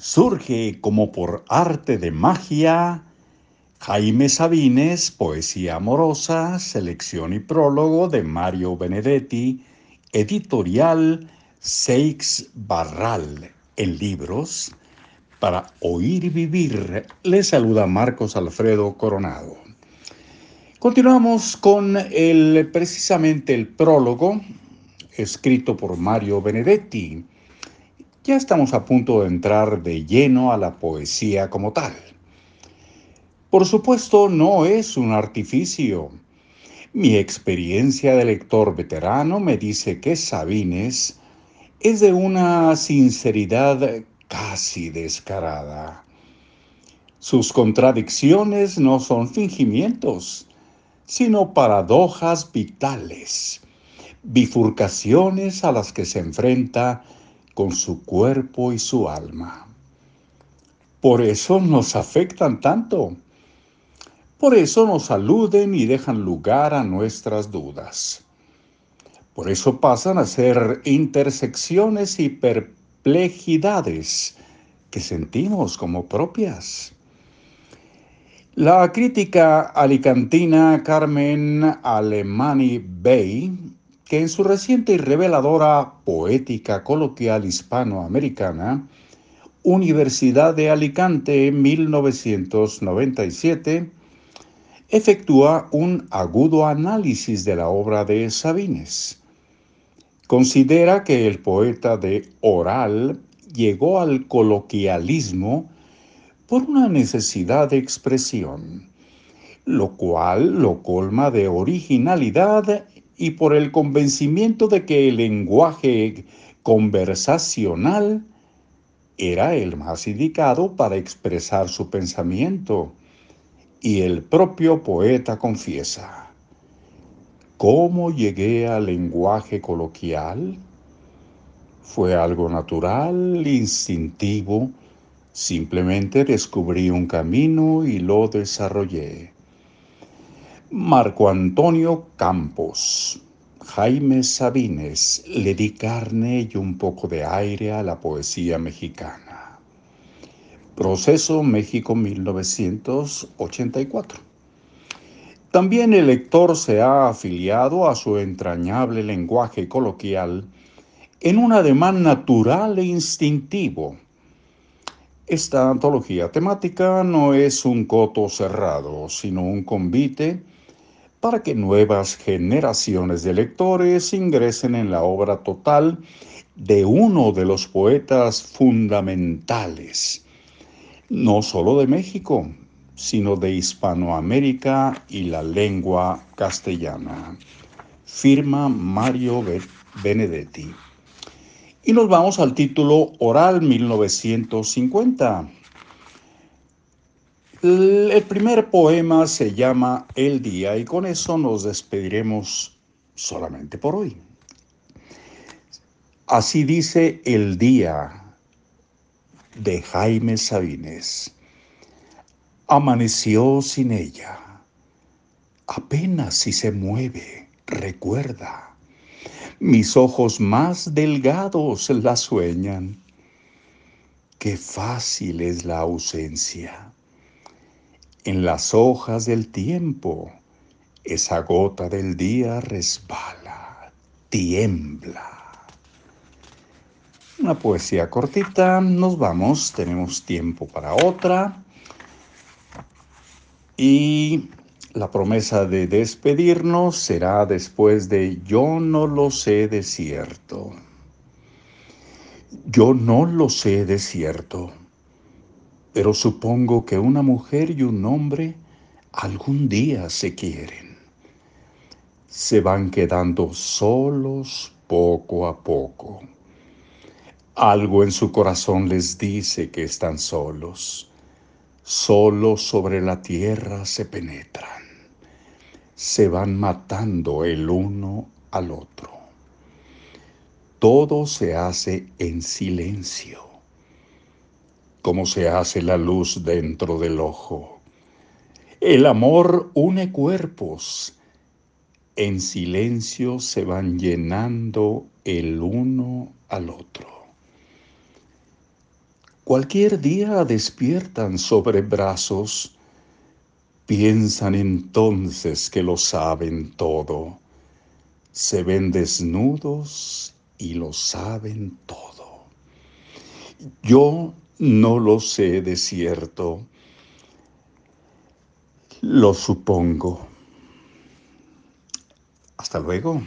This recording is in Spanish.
surge como por arte de magia Jaime Sabines, Poesía Amorosa, selección y prólogo de Mario Benedetti, editorial Seix Barral, en libros, para oír y vivir. Le saluda Marcos Alfredo Coronado. Continuamos con el, precisamente el prólogo escrito por Mario Benedetti. Ya estamos a punto de entrar de lleno a la poesía como tal. Por supuesto, no es un artificio. Mi experiencia de lector veterano me dice que Sabines es de una sinceridad casi descarada. Sus contradicciones no son fingimientos, sino paradojas vitales, bifurcaciones a las que se enfrenta con su cuerpo y su alma. Por eso nos afectan tanto por eso nos aluden y dejan lugar a nuestras dudas. Por eso pasan a ser intersecciones y perplejidades que sentimos como propias. La crítica alicantina Carmen Alemani Bay, que en su reciente y reveladora poética coloquial hispanoamericana, Universidad de Alicante 1997, efectúa un agudo análisis de la obra de Sabines. Considera que el poeta de oral llegó al coloquialismo por una necesidad de expresión, lo cual lo colma de originalidad y por el convencimiento de que el lenguaje conversacional era el más indicado para expresar su pensamiento y el propio poeta confiesa, ¿cómo llegué al lenguaje coloquial? Fue algo natural, instintivo, simplemente descubrí un camino y lo desarrollé. Marco Antonio Campos, Jaime Sabines, le di carne y un poco de aire a la poesía mexicana. Proceso México 1984. También el lector se ha afiliado a su entrañable lenguaje coloquial en un ademán natural e instintivo. Esta antología temática no es un coto cerrado, sino un convite para que nuevas generaciones de lectores ingresen en la obra total de uno de los poetas fundamentales no solo de México, sino de Hispanoamérica y la lengua castellana. Firma Mario Benedetti. Y nos vamos al título Oral 1950. El primer poema se llama El Día y con eso nos despediremos solamente por hoy. Así dice el día de Jaime Sabines. Amaneció sin ella. Apenas si se mueve, recuerda. Mis ojos más delgados la sueñan. Qué fácil es la ausencia. En las hojas del tiempo, esa gota del día resbala, tiembla una poesía cortita, nos vamos, tenemos tiempo para otra. Y la promesa de despedirnos será después de Yo no lo sé de cierto. Yo no lo sé de cierto, pero supongo que una mujer y un hombre algún día se quieren. Se van quedando solos poco a poco algo en su corazón les dice que están solos. Solo sobre la tierra se penetran. Se van matando el uno al otro. Todo se hace en silencio, como se hace la luz dentro del ojo. El amor une cuerpos. En silencio se van llenando el uno al otro. Cualquier día despiertan sobre brazos, piensan entonces que lo saben todo, se ven desnudos y lo saben todo. Yo no lo sé de cierto, lo supongo. Hasta luego.